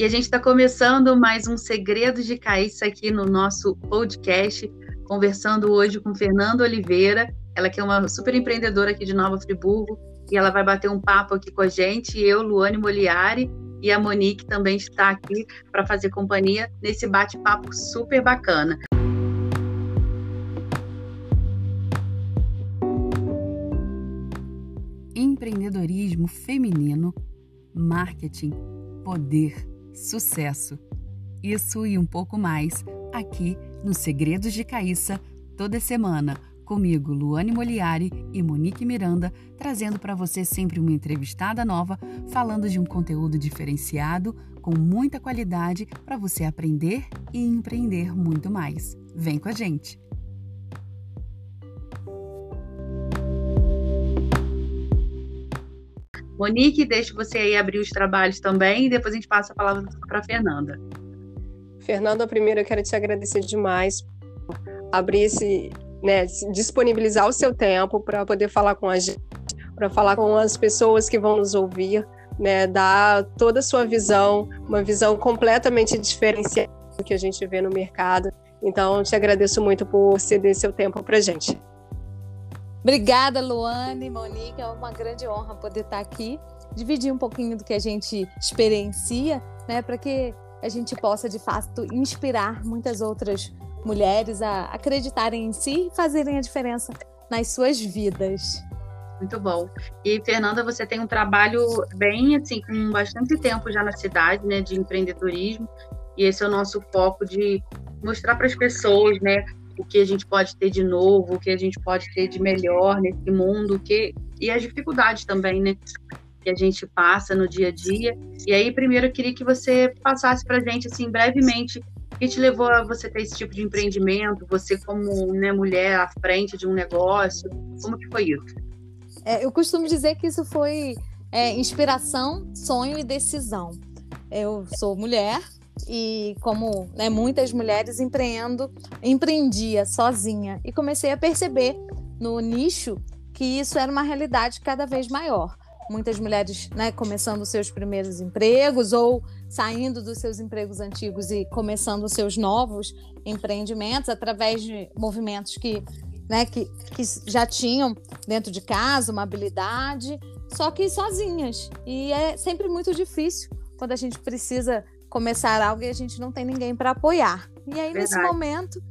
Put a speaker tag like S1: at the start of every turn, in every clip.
S1: E a gente está começando mais um Segredos de Caíssa aqui no nosso podcast, conversando hoje com Fernanda Oliveira, ela que é uma super empreendedora aqui de Nova Friburgo, e ela vai bater um papo aqui com a gente, eu, Luane Moliari, e a Monique também está aqui para fazer companhia nesse bate-papo super bacana.
S2: Empreendedorismo feminino, marketing, poder, sucesso. Isso e um pouco mais aqui no Segredos de Caíssa, toda semana Comigo, Luane Moliari e Monique Miranda, trazendo para você sempre uma entrevistada nova, falando de um conteúdo diferenciado, com muita qualidade para você aprender e empreender muito mais. Vem com a gente!
S1: Monique, deixa você aí abrir os trabalhos também e depois a gente passa a palavra para Fernanda.
S3: Fernanda, primeiro eu quero te agradecer demais abrir esse né, disponibilizar o seu tempo para poder falar com a gente, para falar com as pessoas que vão nos ouvir, né, dar toda a sua visão, uma visão completamente diferenciada do que a gente vê no mercado. Então, te agradeço muito por ceder seu tempo para gente.
S4: Obrigada, Luane, Monique, é uma grande honra poder estar aqui, dividir um pouquinho do que a gente experiencia, né, para que a gente possa de fato inspirar muitas outras mulheres a acreditarem em si e fazerem a diferença nas suas vidas.
S1: Muito bom. E Fernanda, você tem um trabalho bem assim, com bastante tempo já na cidade, né, de empreendedorismo. E esse é o nosso foco de mostrar para as pessoas, né, o que a gente pode ter de novo, o que a gente pode ter de melhor nesse mundo, que e as dificuldades também, né, que a gente passa no dia a dia. E aí, primeiro, eu queria que você passasse para gente, assim, brevemente, que te levou a você ter esse tipo de empreendimento? Você como né, mulher à frente de um negócio, como que foi isso?
S4: É, eu costumo dizer que isso foi é, inspiração, sonho e decisão. Eu sou mulher e como né, muitas mulheres empreendo, empreendia sozinha e comecei a perceber no nicho que isso era uma realidade cada vez maior muitas mulheres né, começando seus primeiros empregos ou saindo dos seus empregos antigos e começando seus novos empreendimentos através de movimentos que, né, que, que já tinham dentro de casa uma habilidade, só que sozinhas. E é sempre muito difícil quando a gente precisa começar algo e a gente não tem ninguém para apoiar. E aí, Verdade. nesse momento,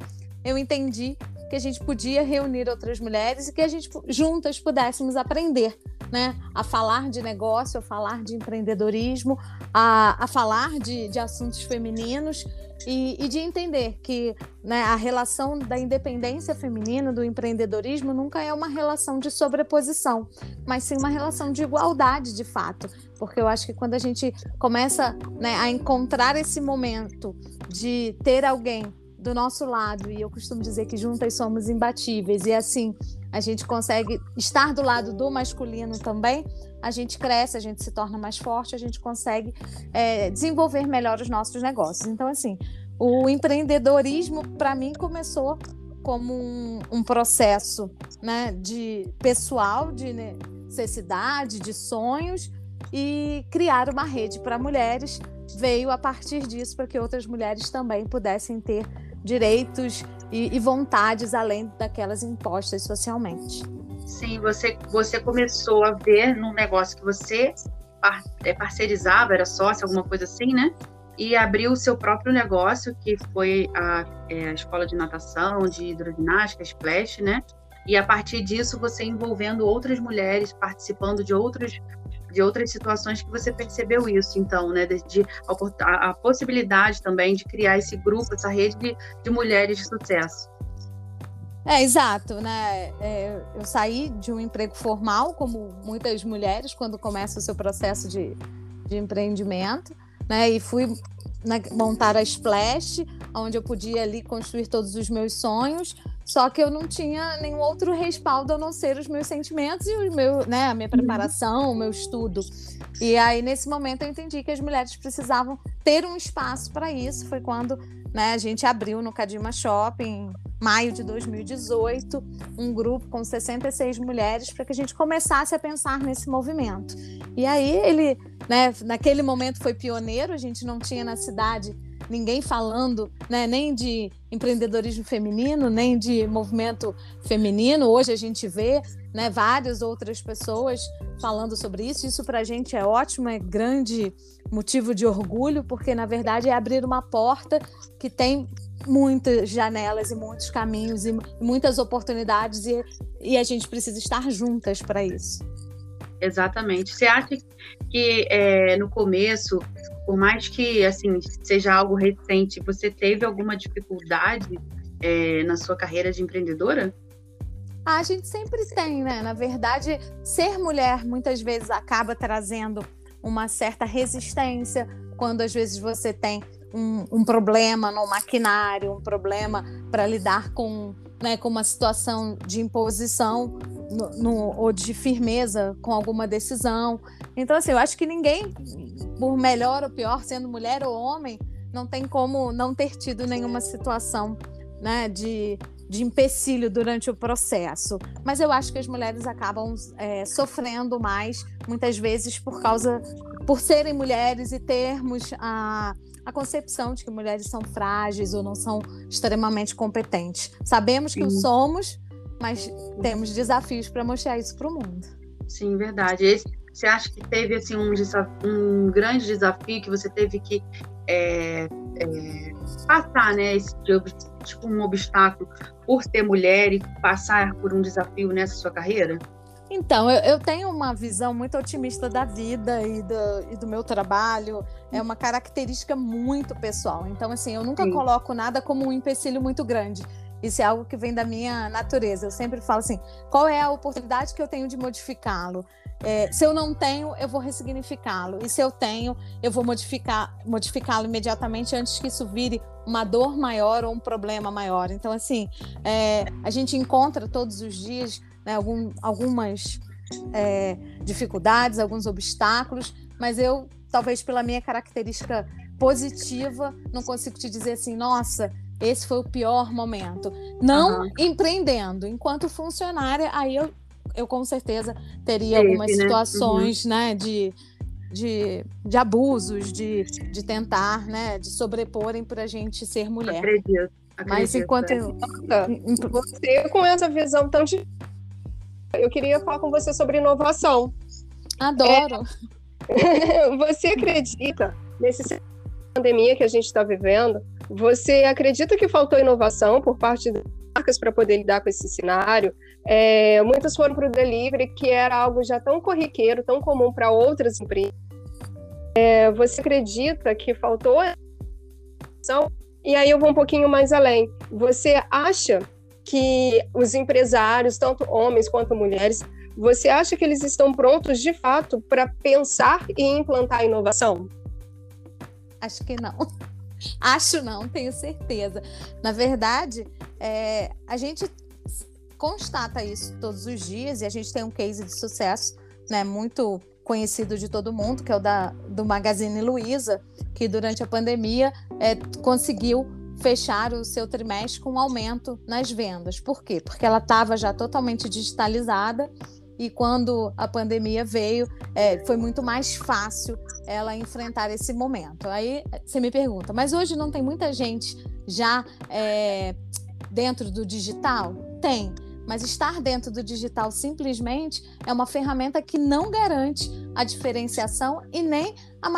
S4: eu entendi que a gente podia reunir outras mulheres e que a gente juntas pudéssemos aprender, né? A falar de negócio, a falar de empreendedorismo, a, a falar de, de assuntos femininos e, e, de entender que né, a relação da independência feminina, do empreendedorismo, nunca é uma relação de sobreposição, mas sim uma relação de igualdade, de fato. Porque eu acho que quando a gente começa né, a encontrar esse momento de ter alguém do nosso lado, e eu costumo dizer que juntas somos imbatíveis, e assim a gente consegue estar do lado do masculino também, a gente cresce, a gente se torna mais forte, a gente consegue é, desenvolver melhor os nossos negócios. Então, assim, o empreendedorismo, para mim, começou como um, um, processo né, de pessoal, de necessidade, de sonhos, e criar uma rede para mulheres veio a partir disso para que outras mulheres também pudessem ter direitos e, e vontades além daquelas impostas socialmente.
S1: Sim, você, você começou a ver num negócio que você par, é, parcerizava, era sócio, alguma coisa assim, né? E abriu o seu próprio negócio, que foi a, é, a escola de natação, de hidroginástica, Splash, né? E a partir disso, você envolvendo outras mulheres, participando de outros de outras situações que você percebeu isso, então, né? De, de a, a, possibilidade também de criar esse grupo, essa rede de, de mulheres de sucesso.
S4: É, exato, né? É, eu saí de um emprego formal, como muitas mulheres, quando começa o seu processo de, de empreendimento, né? E fui né, montar a Splash, onde eu podia ali construir todos os meus sonhos, só que eu não tinha nenhum outro respaldo a não ser os meus sentimentos e o meu, né, a minha uhum. preparação, o meu estudo. E aí, nesse momento, eu entendi que as mulheres precisavam ter um espaço para isso. Foi quando né, a gente abriu no Cadima Shopping, maio de 2018, um grupo com 66 mulheres para que a gente começasse a pensar nesse movimento. E aí ele, né, naquele momento foi pioneiro, a gente não tinha na cidade ninguém falando, né, nem de empreendedorismo feminino, nem de movimento feminino. Hoje a gente vê, né, várias outras pessoas falando sobre isso. Isso para a gente é ótimo, é grande motivo de orgulho, porque na verdade é abrir uma porta que tem muitas janelas e muitos caminhos e muitas oportunidades e, e a gente precisa estar juntas para isso.
S1: Exatamente. Você acha que é, no começo, por mais que assim seja algo recente, você teve alguma dificuldade é, na sua carreira de empreendedora?
S4: A gente sempre tem, né? Na verdade, ser mulher muitas vezes acaba trazendo uma certa resistência quando às vezes você tem um, um problema no maquinário, um problema para lidar com, né, com uma situação de imposição no, no, ou de firmeza com alguma decisão. Então, assim, eu acho que ninguém, por melhor ou pior, sendo mulher ou homem, não tem como não ter tido nenhuma situação né, de, de empecilho durante o processo. Mas eu acho que as mulheres acabam é, sofrendo mais, muitas vezes por causa, por serem mulheres e termos a, a concepção de que mulheres são frágeis ou não são extremamente competentes. Sabemos que o somos, mas temos desafios para mostrar isso para o mundo.
S1: Sim, verdade. Esse, você acha que teve assim um, um grande desafio que você teve que é, é, passar, né, esse tipo um obstáculo por ser mulher e passar por um desafio nessa sua carreira?
S4: Então, eu, eu, tenho uma visão muito otimista da vida e do, e do, meu trabalho. É uma característica muito pessoal. Então, assim, eu nunca Sim. coloco nada como um empecilho muito grande. Isso é algo que vem da minha natureza. Eu sempre falo assim: qual é a oportunidade que eu tenho de modificá-lo? É, se eu não tenho, eu vou ressignificá-lo. E se eu tenho, eu vou modificar, modificá-lo imediatamente antes que isso vire uma dor maior ou um problema maior. Então, assim, é, a gente encontra todos os dias né, algum, algumas é, dificuldades, alguns obstáculos, mas eu, talvez pela minha característica positiva, não consigo te dizer assim, nossa, esse foi o pior momento. Não uhum. empreendendo, enquanto funcionária, aí eu, eu com certeza teria Teve, algumas né? situações, uhum. né, de, de, de abusos, de, de tentar, né, de sobreporem para a gente ser mulher.
S1: Acredito. Acredito,
S3: Mas enquanto é. você com essa visão tão eu queria falar com você sobre inovação.
S4: Adoro.
S3: É... você acredita nesse pandemia que a gente está vivendo? Você acredita que faltou inovação por parte marcas para poder lidar com esse cenário? É, muitas foram para o delivery, que era algo já tão corriqueiro, tão comum para outras empresas. É, você acredita que faltou? E aí eu vou um pouquinho mais além. Você acha que os empresários, tanto homens quanto mulheres, você acha que eles estão prontos de fato para pensar e implantar inovação?
S4: Acho que não. Acho não, tenho certeza. Na verdade, é, a gente constata isso todos os dias e a gente tem um case de sucesso, né, muito conhecido de todo mundo, que é o da, do Magazine Luiza, que durante a pandemia é, conseguiu fechar o seu trimestre com um aumento nas vendas. Por quê? Porque ela estava já totalmente digitalizada e quando a pandemia veio, é, foi muito mais fácil ela enfrentar esse momento. Aí você me pergunta, mas hoje não tem muita gente já é, dentro do digital? Tem. Mas estar dentro do digital simplesmente é uma ferramenta que não garante a diferenciação e nem a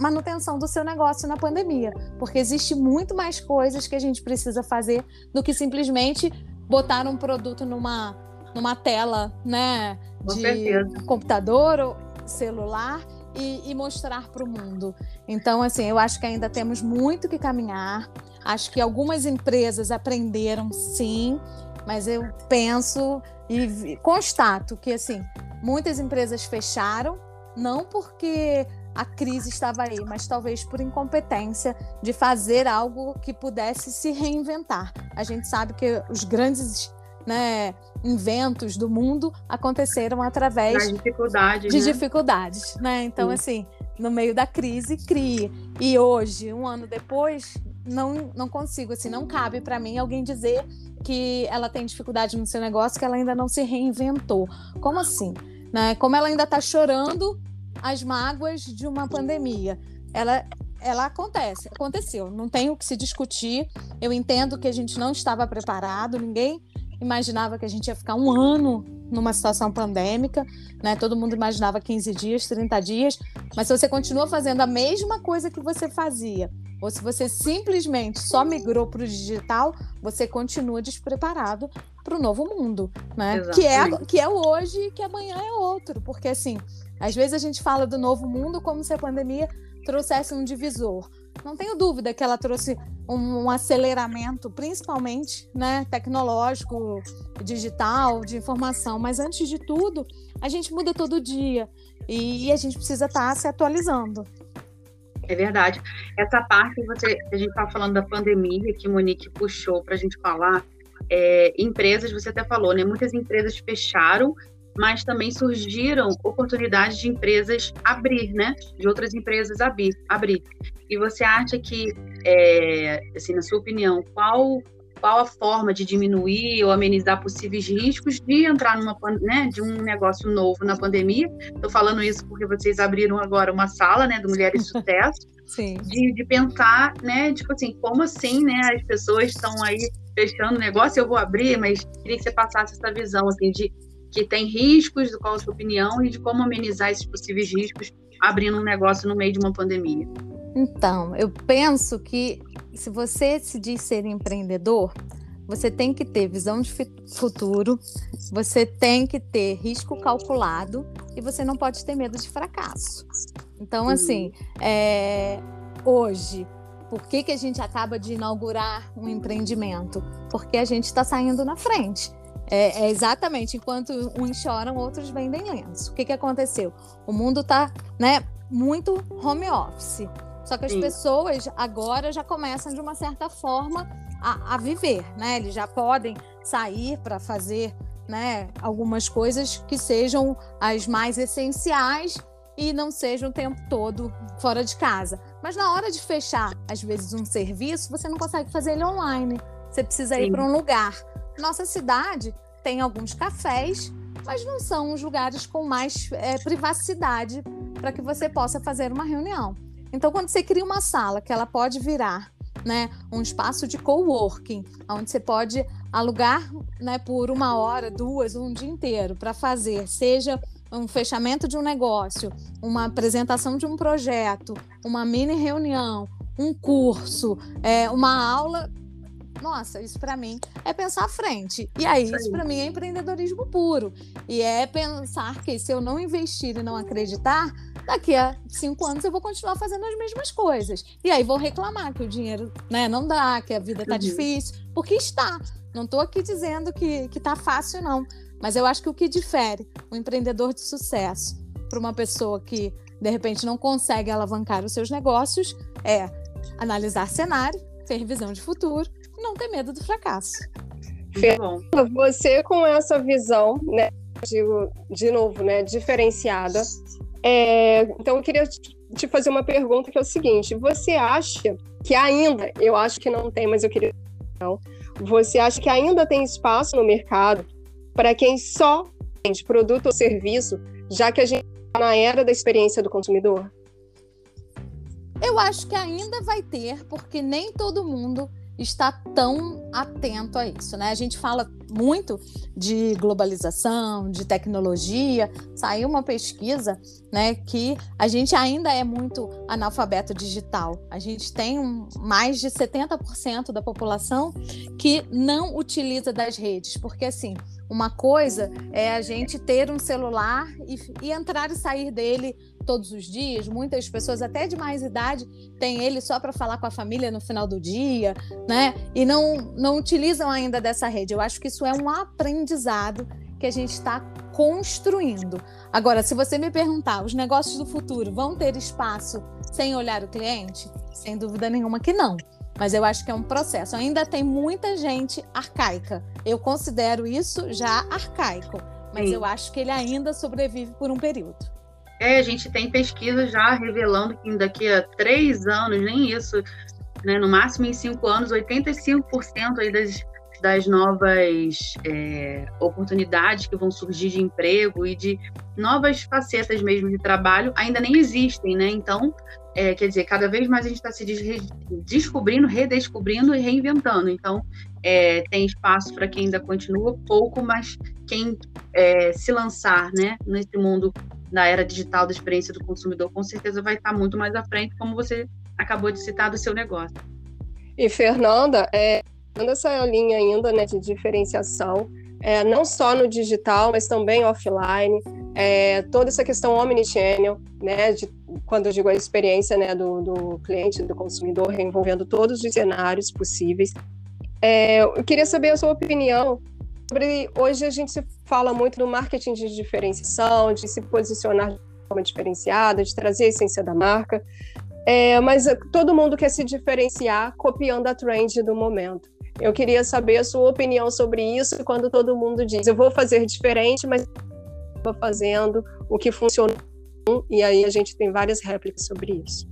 S4: manutenção do seu negócio na pandemia, porque existe muito mais coisas que a gente precisa fazer do que simplesmente botar um produto numa, numa tela, né, de computador ou celular e, e mostrar para o mundo. Então, assim, eu acho que ainda temos muito que caminhar. Acho que algumas empresas aprenderam, sim, mas eu penso e constato que assim muitas empresas fecharam não porque a crise estava aí, mas talvez por incompetência de fazer algo que pudesse se reinventar. A gente sabe que os grandes né, inventos do mundo aconteceram através
S1: dificuldade,
S4: de
S1: né?
S4: dificuldades. Né? Então, Sim. assim, no meio da crise, crie. E hoje, um ano depois, não, não consigo, assim, não cabe para mim alguém dizer que ela tem dificuldade no seu negócio, que ela ainda não se reinventou. Como assim? Né? Como ela ainda está chorando as mágoas de uma pandemia. Ela, ela acontece, aconteceu, não tem o que se discutir. Eu entendo que a gente não estava preparado, ninguém imaginava que a gente ia ficar um ano numa situação pandêmica, né? Todo mundo imaginava 15 dias, 30 dias, mas se você continua fazendo a mesma coisa que você fazia, ou se você simplesmente só migrou para o digital, você continua despreparado para o novo mundo, né? Que é, que é hoje e que amanhã é outro, porque assim, às vezes a gente fala do novo mundo como se a pandemia trouxesse um divisor. Não tenho dúvida que ela trouxe um, um aceleramento, principalmente né, tecnológico, digital, de informação. Mas antes de tudo, a gente muda todo dia e, e a gente precisa estar tá se atualizando.
S1: É verdade. Essa parte você, a gente estava falando da pandemia, que Monique puxou para a gente falar, é, empresas, você até falou, né? Muitas empresas fecharam mas também surgiram oportunidades de empresas abrir, né? De outras empresas abrir. abrir. E você acha que, é, assim, na sua opinião, qual qual a forma de diminuir ou amenizar possíveis riscos de entrar numa, né, de um negócio novo na pandemia? Estou falando isso porque vocês abriram agora uma sala, né, do Mulheres de Sucesso.
S4: Sim.
S1: De, de pensar, né, tipo assim, como assim, né, as pessoas estão aí fechando o negócio, eu vou abrir, mas queria que você passasse essa visão, assim, de que tem riscos, do qual a sua opinião e de como amenizar esses possíveis riscos abrindo um negócio no meio de uma pandemia.
S4: Então, eu penso que se você se diz ser empreendedor, você tem que ter visão de futuro, você tem que ter risco calculado e você não pode ter medo de fracasso. Então, assim, é, hoje, por que, que a gente acaba de inaugurar um empreendimento? Porque a gente está saindo na frente. É, é, exatamente, enquanto uns choram, outros vendem lenço. O que, que aconteceu? O mundo está né, muito home office. Só que as Sim. pessoas agora já começam, de uma certa forma, a, a viver. Né? Eles já podem sair para fazer né, algumas coisas que sejam as mais essenciais e não sejam o tempo todo fora de casa. Mas na hora de fechar, às vezes, um serviço, você não consegue fazer ele online. Você precisa ir para um lugar. Nossa cidade tem alguns cafés, mas não são os lugares com mais é, privacidade para que você possa fazer uma reunião. Então, quando você cria uma sala que ela pode virar né, um espaço de coworking, onde você pode alugar né, por uma hora, duas, um dia inteiro para fazer, seja um fechamento de um negócio, uma apresentação de um projeto, uma mini reunião, um curso, é, uma aula nossa, isso para mim é pensar à frente. E aí, isso, para mim é empreendedorismo puro. E é pensar que se eu não investir e não acreditar, daqui a cinco anos eu vou continuar fazendo as mesmas coisas. E aí vou reclamar que o dinheiro né, não dá, que a vida tá uhum. difícil, porque está. Não estou aqui dizendo que, que tá fácil, não. Mas eu acho que o que difere um empreendedor de sucesso para uma pessoa que, de repente, não consegue alavancar os seus negócios é analisar cenário, ter visão de futuro não ter medo do fracasso.
S3: Fernanda, você com essa visão, né, digo, de novo, né, diferenciada, é, então eu queria te fazer uma pergunta que é o seguinte: você acha que ainda, eu acho que não tem, mas eu queria não, você acha que ainda tem espaço no mercado para quem só vende produto ou serviço, já que a gente está na era da experiência do consumidor?
S4: Eu acho que ainda vai ter, porque nem todo mundo está tão atento a isso, né? A gente fala muito de globalização, de tecnologia. Saiu uma pesquisa, né, que a gente ainda é muito analfabeto digital. A gente tem um, mais de 70% da população que não utiliza das redes, porque assim, uma coisa é a gente ter um celular e, e entrar e sair dele todos os dias. Muitas pessoas, até de mais idade, têm ele só para falar com a família no final do dia, né? E não, não utilizam ainda dessa rede. Eu acho que isso é um aprendizado que a gente está construindo. Agora, se você me perguntar, os negócios do futuro vão ter espaço sem olhar o cliente? Sem dúvida nenhuma que não. Mas eu acho que é um processo. Ainda tem muita gente arcaica. Eu considero isso já arcaico, mas Sim. eu acho que ele ainda sobrevive por um período.
S1: É, a gente tem pesquisa já revelando que daqui a três anos, nem isso, né? No máximo em cinco anos, 85% aí das, das novas é, oportunidades que vão surgir de emprego e de novas facetas mesmo de trabalho ainda nem existem, né? Então, é, quer dizer, cada vez mais a gente está se descobrindo, redescobrindo e reinventando. Então, é, tem espaço para quem ainda continua pouco, mas quem é, se lançar né, nesse mundo da era digital da experiência do consumidor, com certeza vai estar muito mais à frente, como você acabou de citar do seu negócio.
S3: E, Fernanda, é, essa linha ainda né, de diferenciação, é, não só no digital, mas também offline, é, toda essa questão omnichannel, né, de, quando eu digo a experiência né, do, do cliente, do consumidor, envolvendo todos os cenários possíveis. É, eu queria saber a sua opinião sobre. Hoje a gente fala muito do marketing de diferenciação, de se posicionar de forma diferenciada, de trazer a essência da marca. É, mas todo mundo quer se diferenciar copiando a trend do momento. Eu queria saber a sua opinião sobre isso quando todo mundo diz: eu vou fazer diferente, mas estou fazendo o que funciona. E aí a gente tem várias réplicas sobre isso.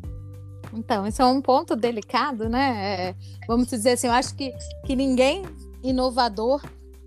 S4: Então, esse é um ponto delicado, né? É, vamos dizer assim, eu acho que, que ninguém inovador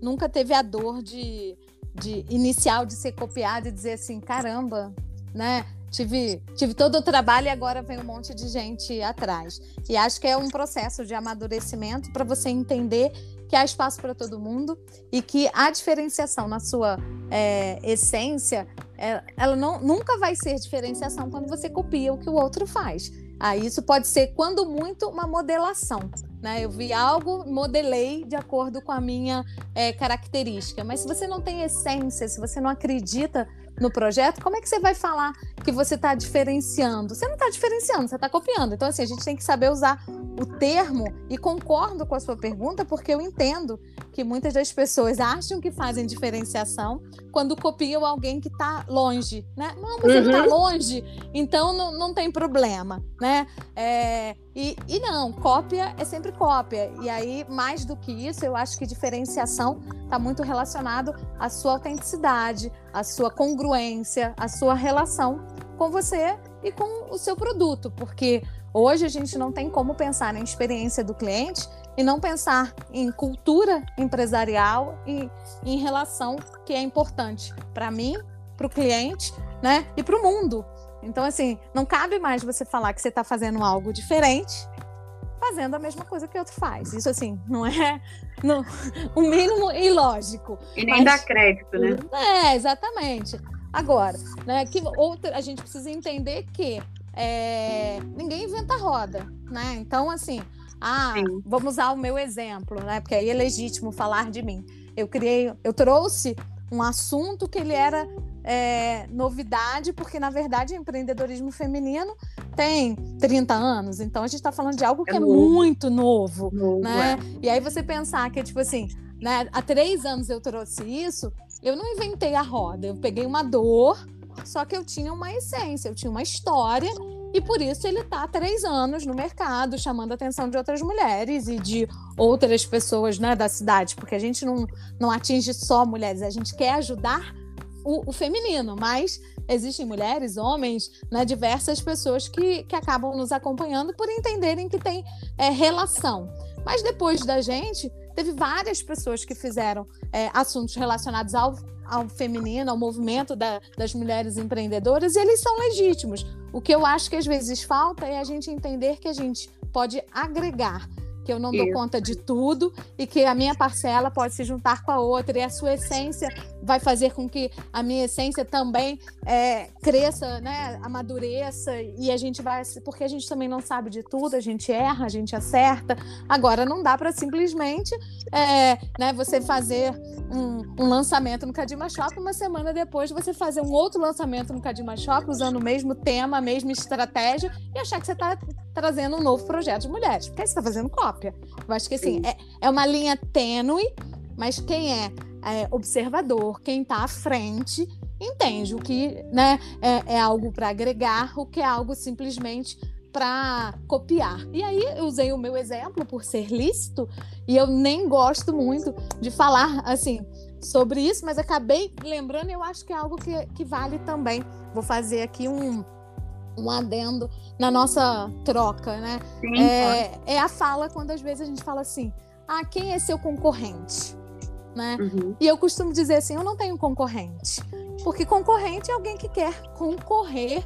S4: nunca teve a dor de, de inicial de ser copiado e dizer assim, caramba, né? Tive, tive todo o trabalho e agora vem um monte de gente atrás. E acho que é um processo de amadurecimento para você entender que há espaço para todo mundo e que a diferenciação na sua é, essência, é, ela não, nunca vai ser diferenciação quando você copia o que o outro faz. Ah, isso pode ser, quando muito, uma modelação. Né? Eu vi algo, modelei de acordo com a minha é, característica. Mas se você não tem essência, se você não acredita no projeto, como é que você vai falar que você está diferenciando? Você não está diferenciando, você está copiando. Então, assim, a gente tem que saber usar o termo e concordo com a sua pergunta, porque eu entendo que muitas das pessoas acham que fazem diferenciação quando copiam alguém que está longe, né? Não, mas uhum. ele está longe, então não, não tem problema, né? É, e, e não, cópia é sempre cópia. E aí, mais do que isso, eu acho que diferenciação está muito relacionado à sua autenticidade, à sua congruência, à sua relação com você e com o seu produto, porque hoje a gente não tem como pensar na experiência do cliente e não pensar em cultura empresarial e em relação que é importante para mim, para o cliente, né, e para o mundo. Então, assim, não cabe mais você falar que você está fazendo algo diferente fazendo a mesma coisa que outro faz. Isso, assim, não é no, o mínimo ilógico.
S1: E nem mas, dá crédito, né?
S4: É, exatamente. Agora, né, que outra, a gente precisa entender que é, ninguém inventa roda, né? Então, assim, ah, Sim. vamos usar o meu exemplo, né? Porque aí é legítimo falar de mim. Eu criei, eu trouxe um assunto que ele era é, novidade, porque na verdade o empreendedorismo feminino tem 30 anos, então a gente está falando de algo que é, é muito novo, novo né? É. E aí você pensar que, tipo assim, né, há três anos eu trouxe isso, eu não inventei a roda, eu peguei uma dor, só que eu tinha uma essência, eu tinha uma história e por isso ele está há três anos no mercado, chamando a atenção de outras mulheres e de outras pessoas né, da cidade, porque a gente não, não atinge só mulheres, a gente quer ajudar o, o feminino, mas existem mulheres, homens, né, diversas pessoas que, que acabam nos acompanhando por entenderem que tem é, relação. Mas depois da gente, teve várias pessoas que fizeram é, assuntos relacionados ao, ao feminino, ao movimento da, das mulheres empreendedoras, e eles são legítimos. O que eu acho que às vezes falta é a gente entender que a gente pode agregar que eu não dou Isso. conta de tudo e que a minha parcela pode se juntar com a outra e a sua essência vai fazer com que a minha essência também é, cresça, né, amadureça e a gente vai, porque a gente também não sabe de tudo, a gente erra, a gente acerta. Agora não dá para simplesmente, é, né, você fazer um, um, lançamento no Kadima Shop, uma semana depois você fazer um outro lançamento no Kadima Shop usando o mesmo tema, a mesma estratégia e achar que você está trazendo um novo projeto de mulheres, porque aí você está fazendo cópia. Eu acho que assim, é, é uma linha tênue, mas quem é, é observador, quem está à frente, entende o que né, é, é algo para agregar, o que é algo simplesmente para copiar. E aí eu usei o meu exemplo por ser lícito e eu nem gosto muito de falar assim sobre isso, mas acabei lembrando e eu acho que é algo que, que vale também. Vou fazer aqui um, um adendo na nossa troca, né?
S1: Sim,
S4: é, é, a fala quando às vezes a gente fala assim: ah, quem é seu concorrente? Né?
S1: Uhum.
S4: E eu costumo dizer assim: eu não tenho concorrente. Porque concorrente é alguém que quer concorrer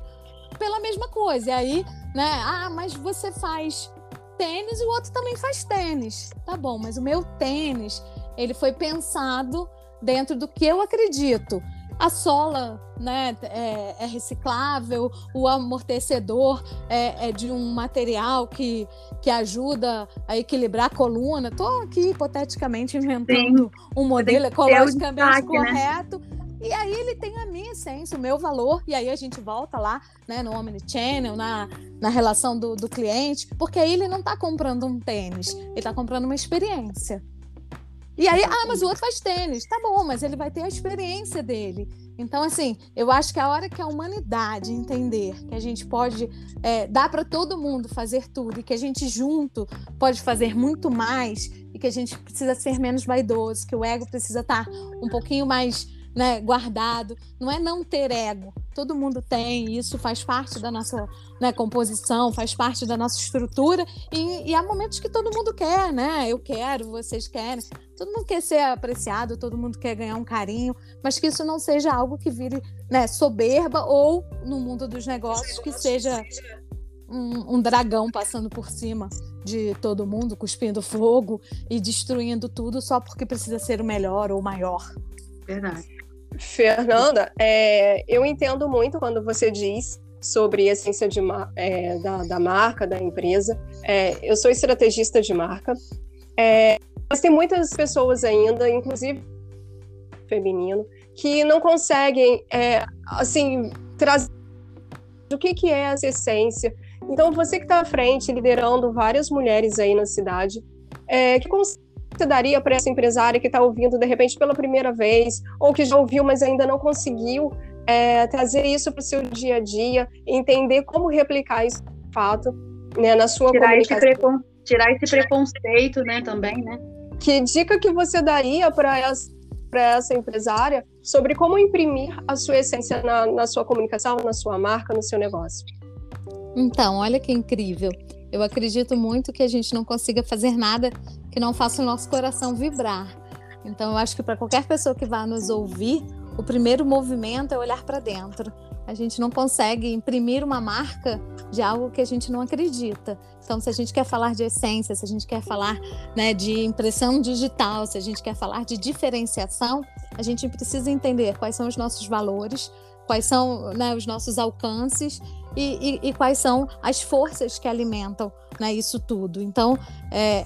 S4: pela mesma coisa. E aí, né? Ah, mas você faz tênis e o outro também faz tênis. Tá bom, mas o meu tênis, ele foi pensado dentro do que eu acredito a sola né, é, é, reciclável, o amortecedor é, é, de um material que, que ajuda a equilibrar a coluna. Estou aqui hipoteticamente inventando Sim. um modelo ecologicamente né? correto. Né? E aí ele tem a minha essência, o meu valor, e aí a gente volta lá, né, no Omnichannel, na, na relação do, do cliente, porque aí ele não está comprando um tênis, ele está comprando uma experiência. E aí, ah, mas o outro faz tênis. Tá bom, mas ele vai ter a experiência dele. Então, assim, eu acho que a hora que a humanidade entender que a gente pode é, dar para todo mundo fazer tudo e que a gente junto pode fazer muito mais e que a gente precisa ser menos vaidoso, que o ego precisa estar tá um pouquinho mais né, guardado. Não é não ter ego. Todo mundo tem, isso faz parte da nossa né, composição, faz parte da nossa estrutura. E, e há momentos que todo mundo quer, né? Eu quero, vocês querem. Todo mundo quer ser apreciado, todo mundo quer ganhar um carinho, mas que isso não seja algo que vire né, soberba ou, no mundo dos negócios, que seja um, um, dragão passando por cima de todo mundo, cuspindo fogo e destruindo tudo só porque precisa ser o melhor ou o maior.
S1: Verdade.
S3: Fernanda, é, eu entendo muito quando você diz sobre a essência de, é, da, da, marca, da empresa. É, eu sou estrategista de marca, é, mas tem muitas pessoas ainda, inclusive feminino, que não conseguem, é, assim, trazer o que, que é essa essência. Então, você que está à frente, liderando várias mulheres aí na cidade, é, que consegue você daria para essa empresária que está ouvindo de repente pela primeira vez, ou que já ouviu, mas ainda não conseguiu é, trazer isso para o seu dia a dia, entender como replicar isso de fato né, na sua
S1: tirar
S3: comunicação?
S1: Esse precon... Tirar esse preconceito né, também, né?
S3: Que dica que você daria para essa, essa empresária sobre como imprimir a sua essência na, na sua comunicação, na sua marca, no seu negócio?
S4: Então, olha que incrível. Eu acredito muito que a gente não consiga fazer nada que não faça o nosso coração vibrar. Então, eu acho que para qualquer pessoa que vá nos ouvir, o primeiro movimento é olhar para dentro. A gente não consegue imprimir uma marca de algo que a gente não acredita. Então, se a gente quer falar de essência, se a gente quer falar né, de impressão digital, se a gente quer falar de diferenciação, a gente precisa entender quais são os nossos valores, quais são né, os nossos alcances e, e, e, quais são as forças que alimentam né, isso tudo. Então, é,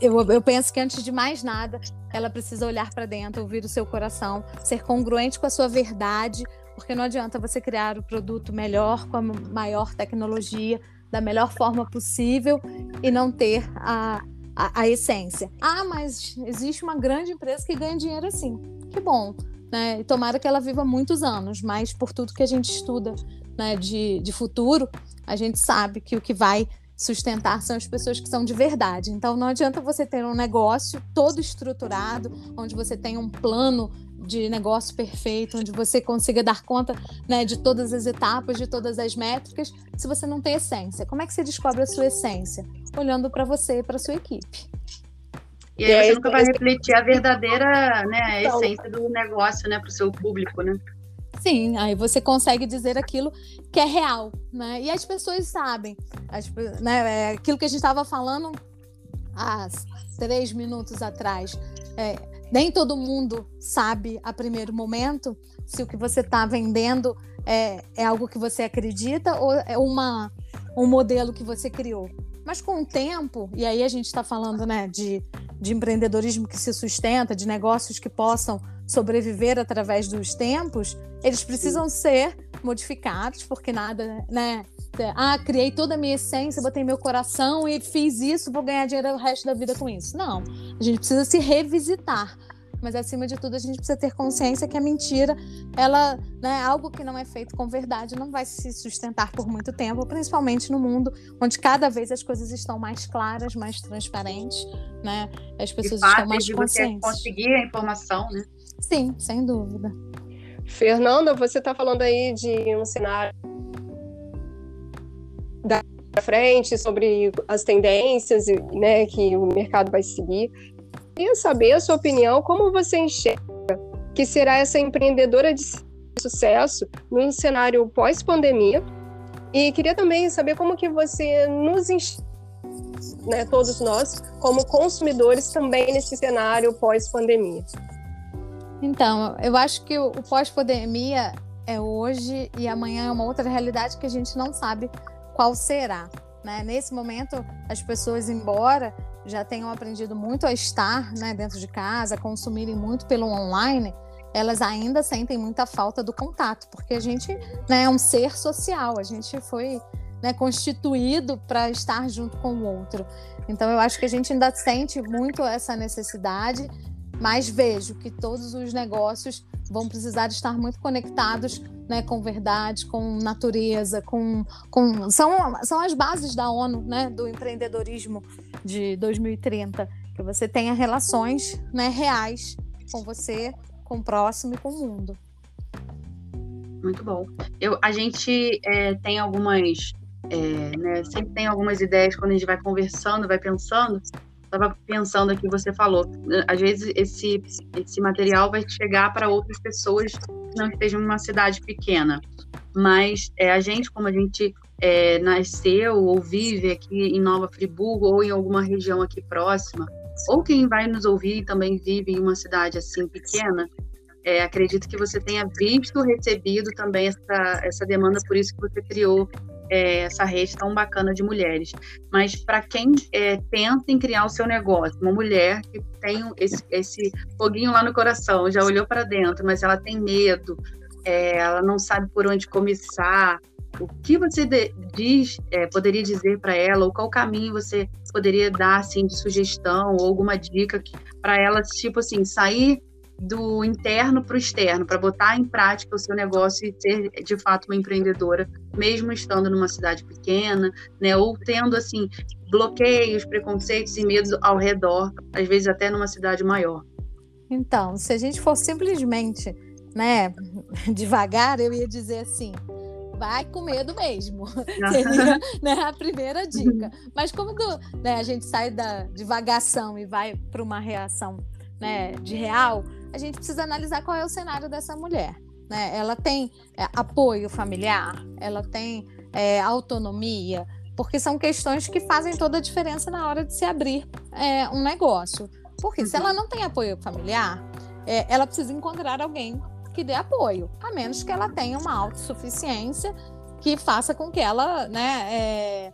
S4: eu, eu penso que antes de mais nada, ela precisa olhar para dentro, ouvir o seu coração, ser congruente com a sua verdade, porque não adianta você criar o produto melhor, com a maior tecnologia, da melhor forma possível e não ter a, a, a essência. Ah, mas existe uma grande empresa que ganha dinheiro assim. Que bom né? Tomara que ela viva muitos anos, mas por tudo que a gente estuda né, de, de futuro, a gente sabe que o que vai sustentar são as pessoas que são de verdade. Então não adianta você ter um negócio todo estruturado, onde você tem um plano de negócio perfeito, onde você consiga dar conta né, de todas as etapas, de todas as métricas, se você não tem essência. Como é que você descobre a sua essência? Olhando para você e para sua equipe.
S1: E aí você nunca vai refletir a verdadeira né, a então, essência do negócio né, para o seu público, né?
S4: Sim, aí você consegue dizer aquilo que é real, né? E as pessoas sabem. As, né, é aquilo que a gente estava falando há três minutos atrás. É, nem todo mundo sabe a primeiro momento se o que você está vendendo é, é algo que você acredita ou é uma, um modelo que você criou. Mas com o tempo, e aí a gente está falando né, de, de empreendedorismo que se sustenta, de negócios que possam sobreviver através dos tempos, eles precisam ser modificados, porque nada, né? Ah, criei toda a minha essência, botei meu coração e fiz isso, vou ganhar dinheiro o resto da vida com isso. Não, a gente precisa se revisitar mas acima de tudo a gente precisa ter consciência que a mentira, ela, né, algo que não é feito com verdade, não vai se sustentar por muito tempo, principalmente no mundo onde cada vez as coisas estão mais claras, mais transparentes, né? As pessoas estão mais de conscientes.
S1: Você conseguir a informação, né?
S4: Sim, sem dúvida.
S3: Fernanda, você está falando aí de um cenário da frente, sobre as tendências né, que o mercado vai seguir. Queria saber a sua opinião, como você enxerga que será essa empreendedora de sucesso num cenário pós-pandemia? E queria também saber como que você nos enxerga, né, todos nós, como consumidores também nesse cenário pós-pandemia.
S4: Então, eu acho que o pós-pandemia é hoje e amanhã é uma outra realidade que a gente não sabe qual será. Né? Nesse momento, as pessoas, embora já tenham aprendido muito a estar né, dentro de casa, consumirem muito pelo online, elas ainda sentem muita falta do contato, porque a gente né, é um ser social, a gente foi né, constituído para estar junto com o outro. Então, eu acho que a gente ainda sente muito essa necessidade, mas vejo que todos os negócios vão precisar estar muito conectados né, com verdade, com natureza, com, com são, são as bases da ONU, né, do empreendedorismo de 2030, que você tenha relações né, reais com você, com o próximo e com o mundo.
S1: Muito bom. Eu, a gente é, tem algumas, é, né, sempre tem algumas ideias quando a gente vai conversando, vai pensando, estava pensando aqui, você falou, às vezes esse, esse material vai chegar para outras pessoas que não estejam numa cidade pequena. Mas é, a gente, como a gente é, nasceu ou vive aqui em Nova Friburgo ou em alguma região aqui próxima, ou quem vai nos ouvir também vive em uma cidade assim pequena, é, acredito que você tenha visto, recebido também essa, essa demanda, por isso que você criou é, essa rede tão bacana de mulheres. Mas para quem é, pensa em criar o seu negócio, uma mulher que tem esse, esse foguinho lá no coração, já olhou para dentro, mas ela tem medo, é, ela não sabe por onde começar. O que você de, diz, é, poderia dizer para ela, ou qual caminho você poderia dar assim, de sugestão ou alguma dica para ela, tipo assim, sair do interno para o externo, para botar em prática o seu negócio e ser de fato uma empreendedora, mesmo estando numa cidade pequena, né, ou tendo assim bloqueios, preconceitos e medos ao redor, às vezes até numa cidade maior.
S4: Então, se a gente for simplesmente, né, devagar, eu ia dizer assim, vai com medo mesmo. Seria né, a primeira dica. Mas como né, a gente sai da divagação e vai para uma reação né, de real, a gente precisa analisar qual é o cenário dessa mulher. Né? Ela tem é, apoio familiar, ela tem é, autonomia, porque são questões que fazem toda a diferença na hora de se abrir é, um negócio. Porque se ela não tem apoio familiar, é, ela precisa encontrar alguém que dê apoio, a menos que ela tenha uma autossuficiência que faça com que ela né, é,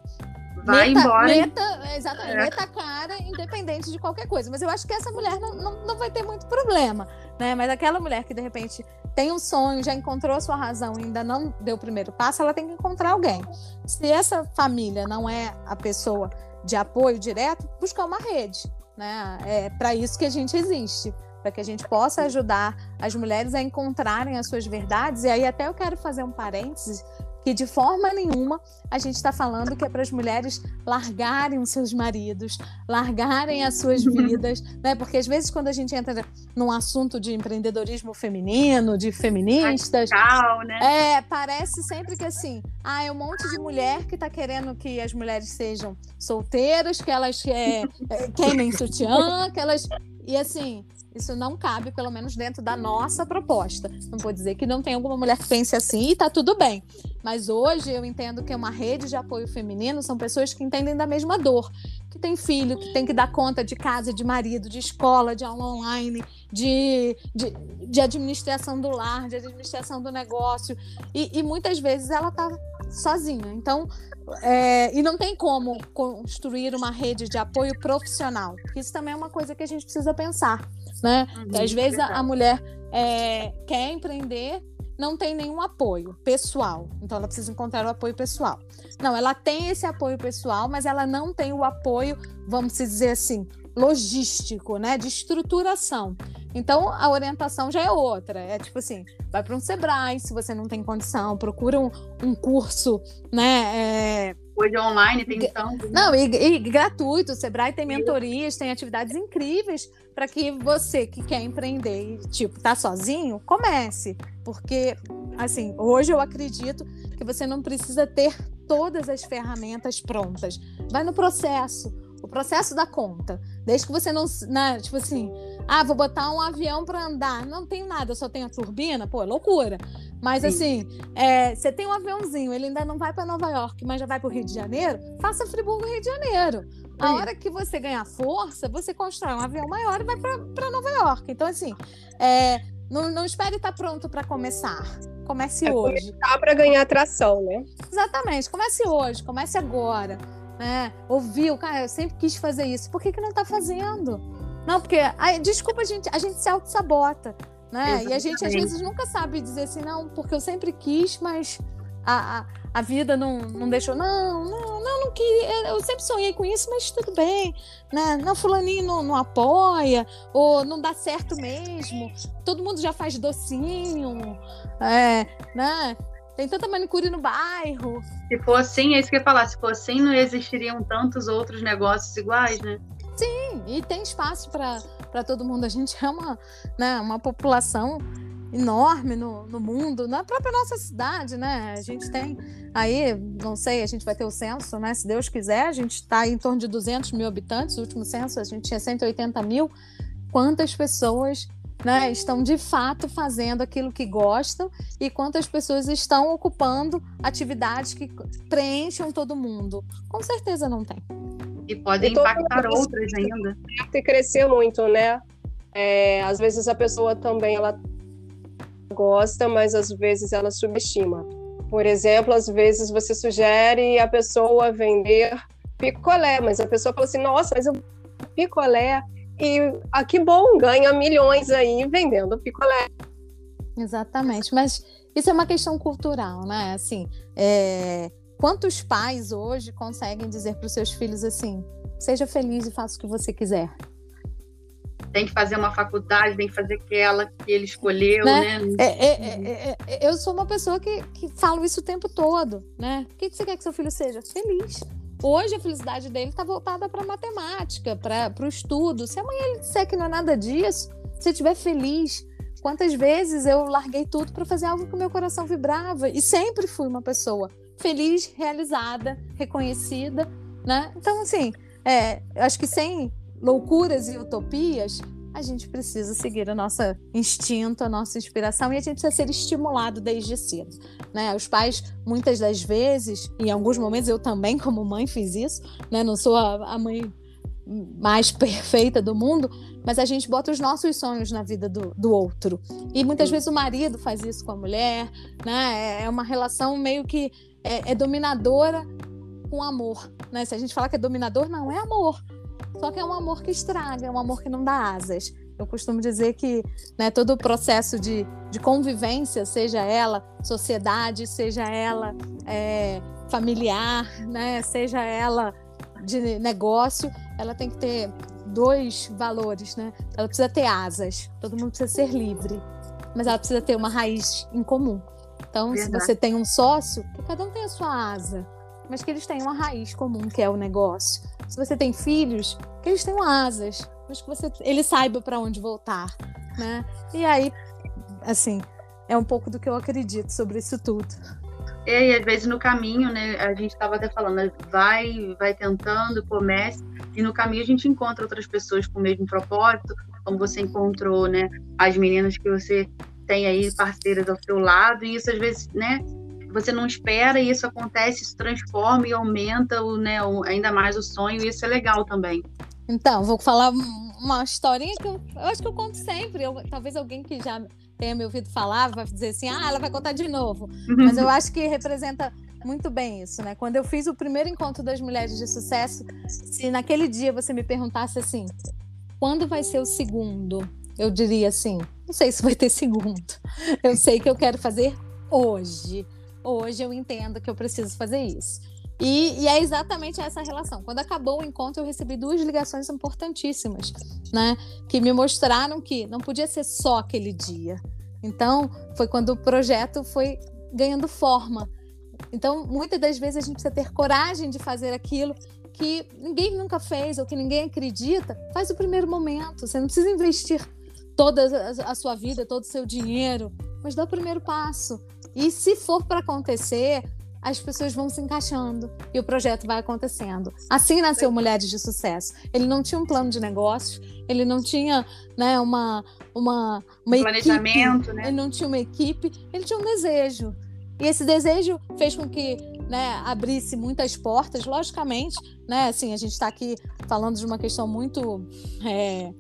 S1: vai meta, embora.
S4: Meta, exatamente, é. meta cara, independente de qualquer coisa. Mas eu acho que essa mulher não, não, não vai ter muito problema, né? Mas aquela mulher que de repente tem um sonho, já encontrou a sua razão e ainda não deu o primeiro passo, ela tem que encontrar alguém. Se essa família não é a pessoa de apoio direto, buscar uma rede, né? É para isso que a gente existe para que a gente possa ajudar as mulheres a encontrarem as suas verdades. E aí até eu quero fazer um parênteses que de forma nenhuma a gente está falando que é para as mulheres largarem os seus maridos, largarem as suas vidas, né? Porque às vezes quando a gente entra num assunto de empreendedorismo feminino, de feministas,
S1: Radical, né?
S4: é parece sempre que assim, ah, é um monte de mulher que está querendo que as mulheres sejam solteiras, que elas é, é, queimem sutiã, que elas e assim isso não cabe, pelo menos dentro da nossa proposta. Não vou dizer que não tem alguma mulher que pense assim e tá tudo bem. Mas hoje eu entendo que uma rede de apoio feminino são pessoas que entendem da mesma dor, que tem filho, que tem que dar conta de casa, de marido, de escola, de aula online, de, de, de administração do lar, de administração do negócio. E, e muitas vezes ela tá sozinha. Então, é, e não tem como construir uma rede de apoio profissional, isso também é uma coisa que a gente precisa pensar né? Uhum, às vezes a, a mulher é, quer empreender, não tem nenhum apoio pessoal, então ela precisa encontrar o apoio pessoal. Não, ela tem esse apoio pessoal, mas ela não tem o apoio, vamos dizer assim, logístico, né, de estruturação. Então a orientação já é outra. É tipo assim, vai para um Sebrae, se você não tem condição, procura um, um curso, né?
S1: É... Hoje online tem tanto.
S4: Né? Não, e, e gratuito. O Sebrae tem mentorias, tem atividades incríveis para que você que quer empreender e, tipo, tá sozinho, comece. Porque, assim, hoje eu acredito que você não precisa ter todas as ferramentas prontas. Vai no processo, o processo da conta. Desde que você não, né, tipo assim, ah, vou botar um avião para andar. Não tenho nada, eu só tenho a turbina. Pô, é loucura. Mas Sim. assim, é, você tem um aviãozinho, ele ainda não vai para Nova York, mas já vai para o Rio de Janeiro. Faça Friburgo, Rio de Janeiro. A hora que você ganhar força, você constrói um avião maior e vai para Nova York. Então, assim, é, não, não espere estar pronto para começar. Comece é hoje.
S3: Começar para ganhar atração, né?
S4: Exatamente. Comece hoje, comece agora. Né? Ouviu, cara, eu sempre quis fazer isso. Por que, que não está fazendo? Não, porque, aí, desculpa, a gente, a gente se auto-sabota, né? Exatamente. E a gente, às vezes, nunca sabe dizer assim, não, porque eu sempre quis, mas a, a, a vida não, não deixou. Não, não, não, não queria. Eu sempre sonhei com isso, mas tudo bem, né? Não, fulaninho não, não apoia, ou não dá certo mesmo. Todo mundo já faz docinho, é, né? Tem tanta manicure no bairro.
S1: Se for assim, é isso que eu ia falar. Se for assim, não existiriam tantos outros negócios iguais, né?
S4: Sim, e tem espaço para todo mundo. A gente é uma, né, uma população enorme no, no mundo, na própria nossa cidade, né? A gente tem aí, não sei, a gente vai ter o censo, né? Se Deus quiser, a gente está em torno de 200 mil habitantes. O último censo a gente tinha 180 mil. Quantas pessoas né, estão de fato fazendo aquilo que gostam e quantas pessoas estão ocupando atividades que preencham todo mundo? Com certeza não tem.
S1: E podem impactar outras ainda.
S3: E crescer muito, né? É, às vezes a pessoa também ela gosta, mas às vezes ela subestima. Por exemplo, às vezes você sugere a pessoa vender picolé, mas a pessoa fala assim: nossa, mas eu picolé. E ah, que bom, ganha milhões aí vendendo picolé.
S4: Exatamente, mas isso é uma questão cultural, né? Assim, é, Quantos pais hoje conseguem dizer para os seus filhos assim: seja feliz e faça o que você quiser?
S1: Tem que fazer uma faculdade, tem que fazer aquela que ele escolheu, né? né?
S4: É, é, é, é, eu sou uma pessoa que, que falo isso o tempo todo, né? O que, que você quer que seu filho seja? Feliz. Hoje a felicidade dele está voltada para matemática, para o estudo. Se amanhã ele disser que não é nada disso, se estiver feliz, quantas vezes eu larguei tudo para fazer algo que o meu coração vibrava e sempre fui uma pessoa feliz, realizada, reconhecida, né? Então, assim, é, acho que sem loucuras e utopias, a gente precisa seguir o nosso instinto, a nossa inspiração e a gente precisa ser estimulado desde cedo. Né? Os pais, muitas das vezes, em alguns momentos eu também, como mãe, fiz isso, né? não sou a, a mãe mais perfeita do mundo, mas a gente bota os nossos sonhos na vida do, do outro. E muitas vezes o marido faz isso com a mulher, né? É, é uma relação meio que é, é dominadora com amor. Né? Se a gente fala que é dominador, não é amor. Só que é um amor que estraga, é um amor que não dá asas. Eu costumo dizer que né, todo o processo de, de convivência, seja ela sociedade, seja ela é, familiar, né, seja ela de negócio, ela tem que ter dois valores, né? Ela precisa ter asas, todo mundo precisa ser livre, mas ela precisa ter uma raiz em comum. Então, Verdade. se você tem um sócio, cada um tem a sua asa, mas que eles tenham uma raiz comum, que é o negócio. Se você tem filhos, que eles tenham asas, mas que você, ele saiba para onde voltar, né? E aí, assim, é um pouco do que eu acredito sobre isso tudo.
S1: É, e às vezes no caminho, né, a gente estava até falando, vai, vai tentando, comece, e no caminho a gente encontra outras pessoas com o mesmo propósito, como você encontrou, né, as meninas que você tem aí parceiras ao seu lado, e isso às vezes, né, você não espera e isso acontece, isso transforma e aumenta o, né, o, ainda mais o sonho, e isso é legal também.
S4: Então, vou falar uma historinha que eu, eu acho que eu conto sempre. Eu, talvez alguém que já tenha me ouvido falar vai dizer assim: ah, ela vai contar de novo. Mas eu acho que representa muito bem isso, né? Quando eu fiz o primeiro encontro das mulheres de sucesso, se naquele dia você me perguntasse assim: quando vai ser o segundo? Eu diria assim: não sei se vai ter segundo. Eu sei que eu quero fazer hoje. Hoje eu entendo que eu preciso fazer isso. E, e, é exatamente essa relação. Quando acabou o encontro, eu recebi duas ligações importantíssimas, né? Que me mostraram que não podia ser só aquele dia. Então, foi quando o projeto foi ganhando forma. Então, muitas das vezes a gente precisa ter coragem de fazer aquilo que ninguém nunca fez ou que ninguém acredita. Faz o primeiro momento. Você não precisa investir toda a sua vida, todo o seu dinheiro, mas dá o primeiro passo. E se for para acontecer, as pessoas vão se encaixando e o projeto vai acontecendo. Assim nasceu Mulheres de Sucesso. Ele não tinha um plano de negócios, ele não tinha né, uma, uma, uma
S1: um planejamento,
S4: equipe,
S1: né?
S4: ele não tinha uma equipe, ele tinha um desejo. E esse desejo fez com que né, abrisse muitas portas, logicamente, né? Assim, a gente está aqui falando de uma questão muito. É,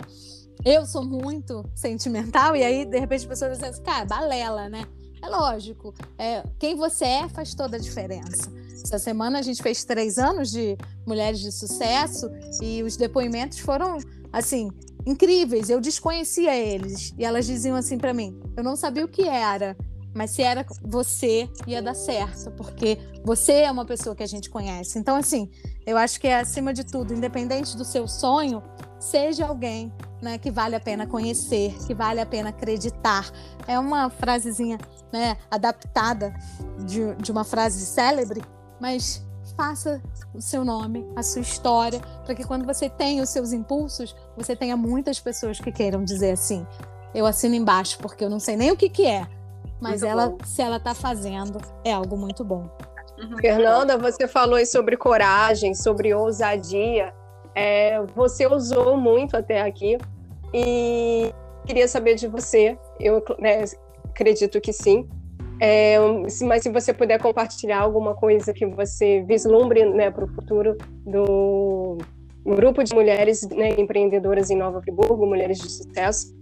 S4: eu sou muito sentimental, e aí, de repente, as pessoas dizem assim, cara, balela, né? É lógico, é, quem você é faz toda a diferença. Essa semana a gente fez três anos de Mulheres de Sucesso e os depoimentos foram, assim, incríveis. Eu desconhecia eles e elas diziam assim para mim: eu não sabia o que era, mas se era você, ia dar certo, porque você é uma pessoa que a gente conhece. Então, assim, eu acho que é acima de tudo, independente do seu sonho, seja alguém né, que vale a pena conhecer, que vale a pena acreditar. É uma frasezinha né, adaptada de, de uma frase célebre, mas faça o seu nome, a sua história, para que quando você tenha os seus impulsos, você tenha muitas pessoas que queiram dizer assim: eu assino embaixo, porque eu não sei nem o que, que é, mas
S1: Muito
S4: ela,
S1: bom.
S4: se ela está fazendo, é algo muito bom.
S1: Uhum.
S3: Fernanda, você falou aí sobre coragem, sobre ousadia. É, você usou muito até aqui e queria saber de você. Eu né, acredito que sim. É, mas se você puder compartilhar alguma coisa que você vislumbre né, para o futuro do grupo de mulheres né, empreendedoras em Nova Friburgo, mulheres de sucesso.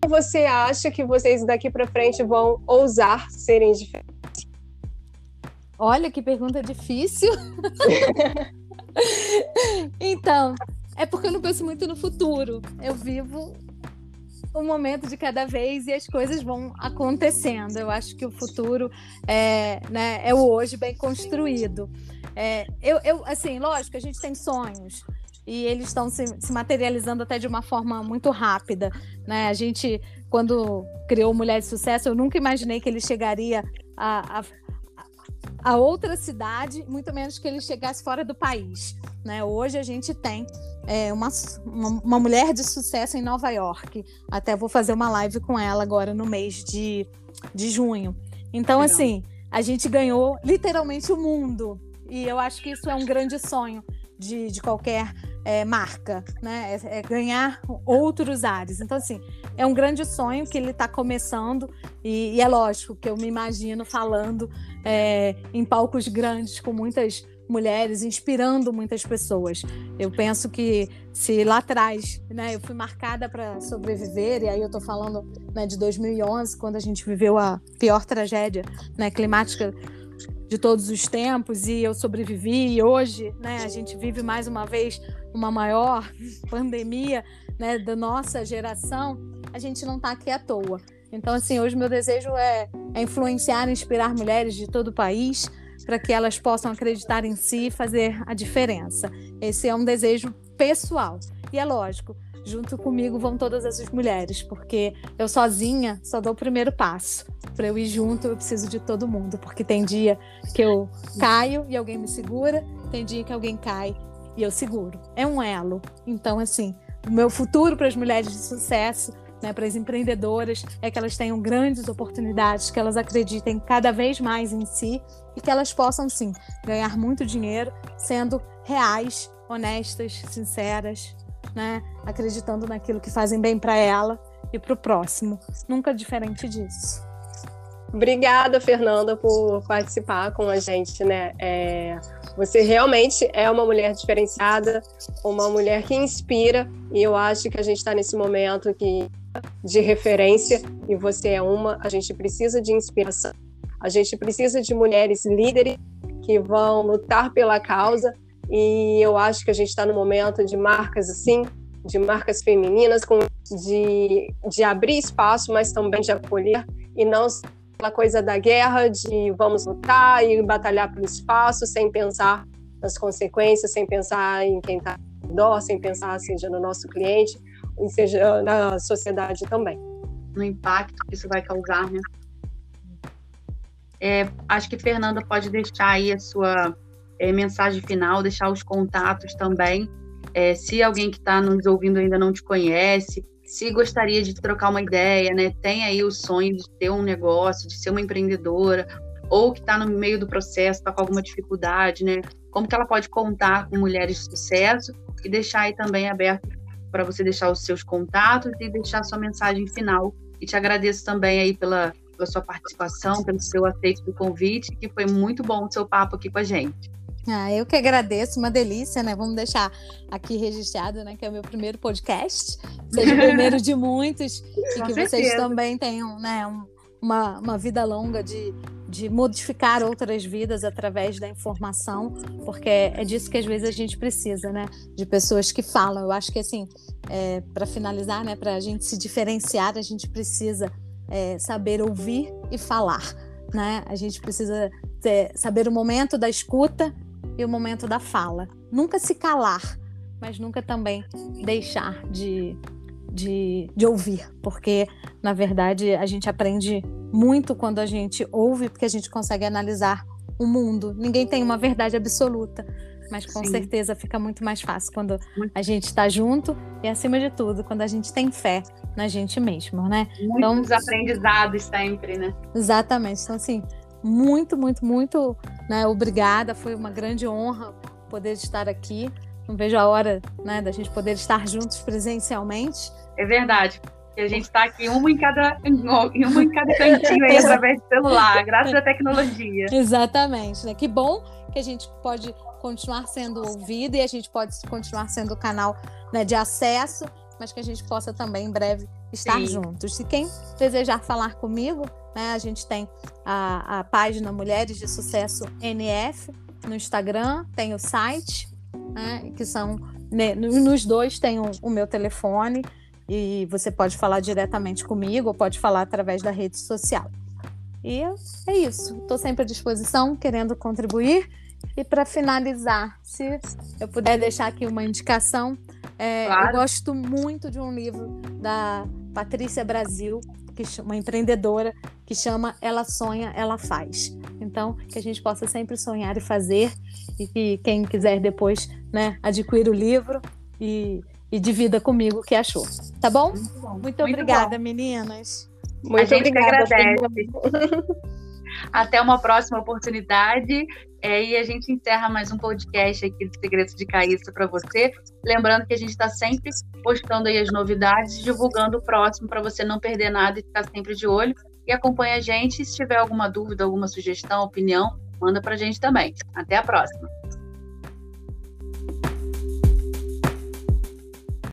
S3: Como você acha que vocês daqui para frente vão ousar serem diferentes?
S4: Olha que pergunta difícil. então, é porque eu não penso muito no futuro. Eu vivo um momento de cada vez e as coisas vão acontecendo. Eu acho que o futuro é, né, é o hoje bem construído. É, eu, eu, assim, lógico, a gente tem sonhos e eles estão se, se materializando até de uma forma muito rápida. Né? A gente, quando criou Mulher de Sucesso, eu nunca imaginei que ele chegaria a, a a outra cidade, muito menos que ele chegasse fora do país. Né? Hoje a gente tem é, uma, uma, mulher de sucesso em Nova York. Até vou fazer uma live com ela agora no mês de, de junho. Então,
S1: Legal.
S4: assim, a gente ganhou literalmente o mundo. E eu acho que isso é um grande sonho de, de qualquer é, marca, né? É, é ganhar outros ares. Então, assim, é um grande sonho que ele está começando. E, e é lógico que eu me imagino falando é, em palcos grandes com muitas mulheres, inspirando muitas pessoas. Eu penso que se lá atrás, né, eu fui marcada para sobreviver, e aí eu estou falando né, de 2011, quando a gente viveu a pior tragédia né, climática de todos os tempos, e eu sobrevivi, e hoje né, a gente vive mais uma vez uma maior pandemia né, da nossa geração, a gente não está aqui à toa. Então, assim, hoje meu desejo é, é influenciar, inspirar mulheres de todo o país para que elas possam acreditar em si e fazer a diferença. Esse é um desejo pessoal. E é lógico, junto comigo vão todas essas mulheres, porque eu sozinha só dou o primeiro passo. Para eu ir junto, eu preciso de todo mundo, porque tem dia que eu caio e alguém me segura, tem dia que alguém cai e eu seguro. É um elo. Então, assim, o meu futuro para as mulheres de sucesso né, para as empreendedoras é que elas tenham grandes oportunidades, que elas acreditem cada vez mais em si e que elas possam sim ganhar muito dinheiro sendo reais, honestas, sinceras, né, acreditando naquilo que fazem bem para ela e para o próximo. Nunca diferente disso.
S3: Obrigada, Fernanda, por participar com a gente, né? É, você realmente é uma mulher diferenciada, uma mulher que inspira, e eu acho que a gente está nesse momento que, de referência, e você é uma. A gente precisa de inspiração, a gente precisa de mulheres líderes que vão lutar pela causa, e eu acho que a gente está no momento de marcas assim, de marcas femininas, com, de, de abrir espaço, mas também de acolher, e não aquela coisa da guerra, de vamos lutar e batalhar pelo espaço, sem pensar nas consequências, sem pensar em quem está redor, sem pensar seja no nosso cliente, seja na sociedade também.
S1: no impacto que isso vai causar, né? É, acho que Fernanda pode deixar aí a sua é, mensagem final, deixar os contatos também. É, se alguém que está nos ouvindo ainda não te conhece, se gostaria de trocar uma ideia, né? Tem aí o sonho de ter um negócio, de ser uma empreendedora, ou que está no meio do processo, está com alguma dificuldade, né? Como que ela pode contar com mulheres de sucesso e deixar aí também aberto para você deixar os seus contatos e deixar sua mensagem final. E te agradeço também aí pela, pela sua participação, pelo seu aceito do convite, que foi muito bom o seu papo aqui com a gente.
S4: Ah, eu que agradeço, uma delícia, né? Vamos deixar aqui registrado, né? Que é o meu primeiro podcast, seja o primeiro de muitos, e que vocês também tenham, né? Um, uma, uma vida longa de, de modificar outras vidas através da informação, porque é disso que às vezes a gente precisa, né? De pessoas que falam. Eu acho que assim, é, para finalizar, né? Para a gente se diferenciar, a gente precisa é, saber ouvir e falar, né? A gente precisa ter, saber o momento da escuta e o momento da fala. Nunca se calar, mas nunca também deixar de, de, de ouvir, porque na verdade a gente aprende muito quando a gente ouve, porque a gente consegue analisar o mundo. Ninguém tem uma verdade absoluta, mas com Sim. certeza fica muito mais fácil quando a gente está junto e, acima de tudo, quando a gente tem fé na gente mesmo, né?
S1: Muitos então, aprendizados sempre, né?
S4: Exatamente. Então, assim, muito, muito, muito né, obrigada. Foi uma grande honra poder estar aqui. Não vejo a hora né, da gente poder estar juntos presencialmente.
S1: É verdade. E a gente está aqui uma em cada uma em cada cantinho aí através do celular, graças à tecnologia.
S4: Exatamente, né? Que bom que a gente pode continuar sendo ouvido e a gente pode continuar sendo o canal né, de acesso, mas que a gente possa também em breve estar Sim. juntos. E quem desejar falar comigo, né, a gente tem a, a página Mulheres de Sucesso NF no Instagram, tem o site, né, que são né, nos dois tem o, o meu telefone e você pode falar diretamente comigo ou pode falar através da rede social. E é isso. Estou sempre à disposição, querendo contribuir. E para finalizar, se eu puder deixar aqui uma indicação, é, claro. eu gosto muito de um livro da Patrícia Brasil, que uma empreendedora que chama Ela Sonha, Ela Faz. Então, que a gente possa sempre sonhar e fazer, e que quem quiser depois né, adquirir o livro e, e divida comigo o que achou. Tá bom? Muito, bom. Muito, Muito obrigada, bom. meninas.
S1: Muito a gente obrigada. agradece. Até uma próxima oportunidade. É, e a gente encerra mais um podcast aqui do Segredos de Caíssa para você. Lembrando que a gente está sempre postando aí as novidades, divulgando o próximo para você não perder nada e ficar sempre de olho. E acompanha a gente. Se tiver alguma dúvida, alguma sugestão, opinião, manda para a gente também. Até a próxima.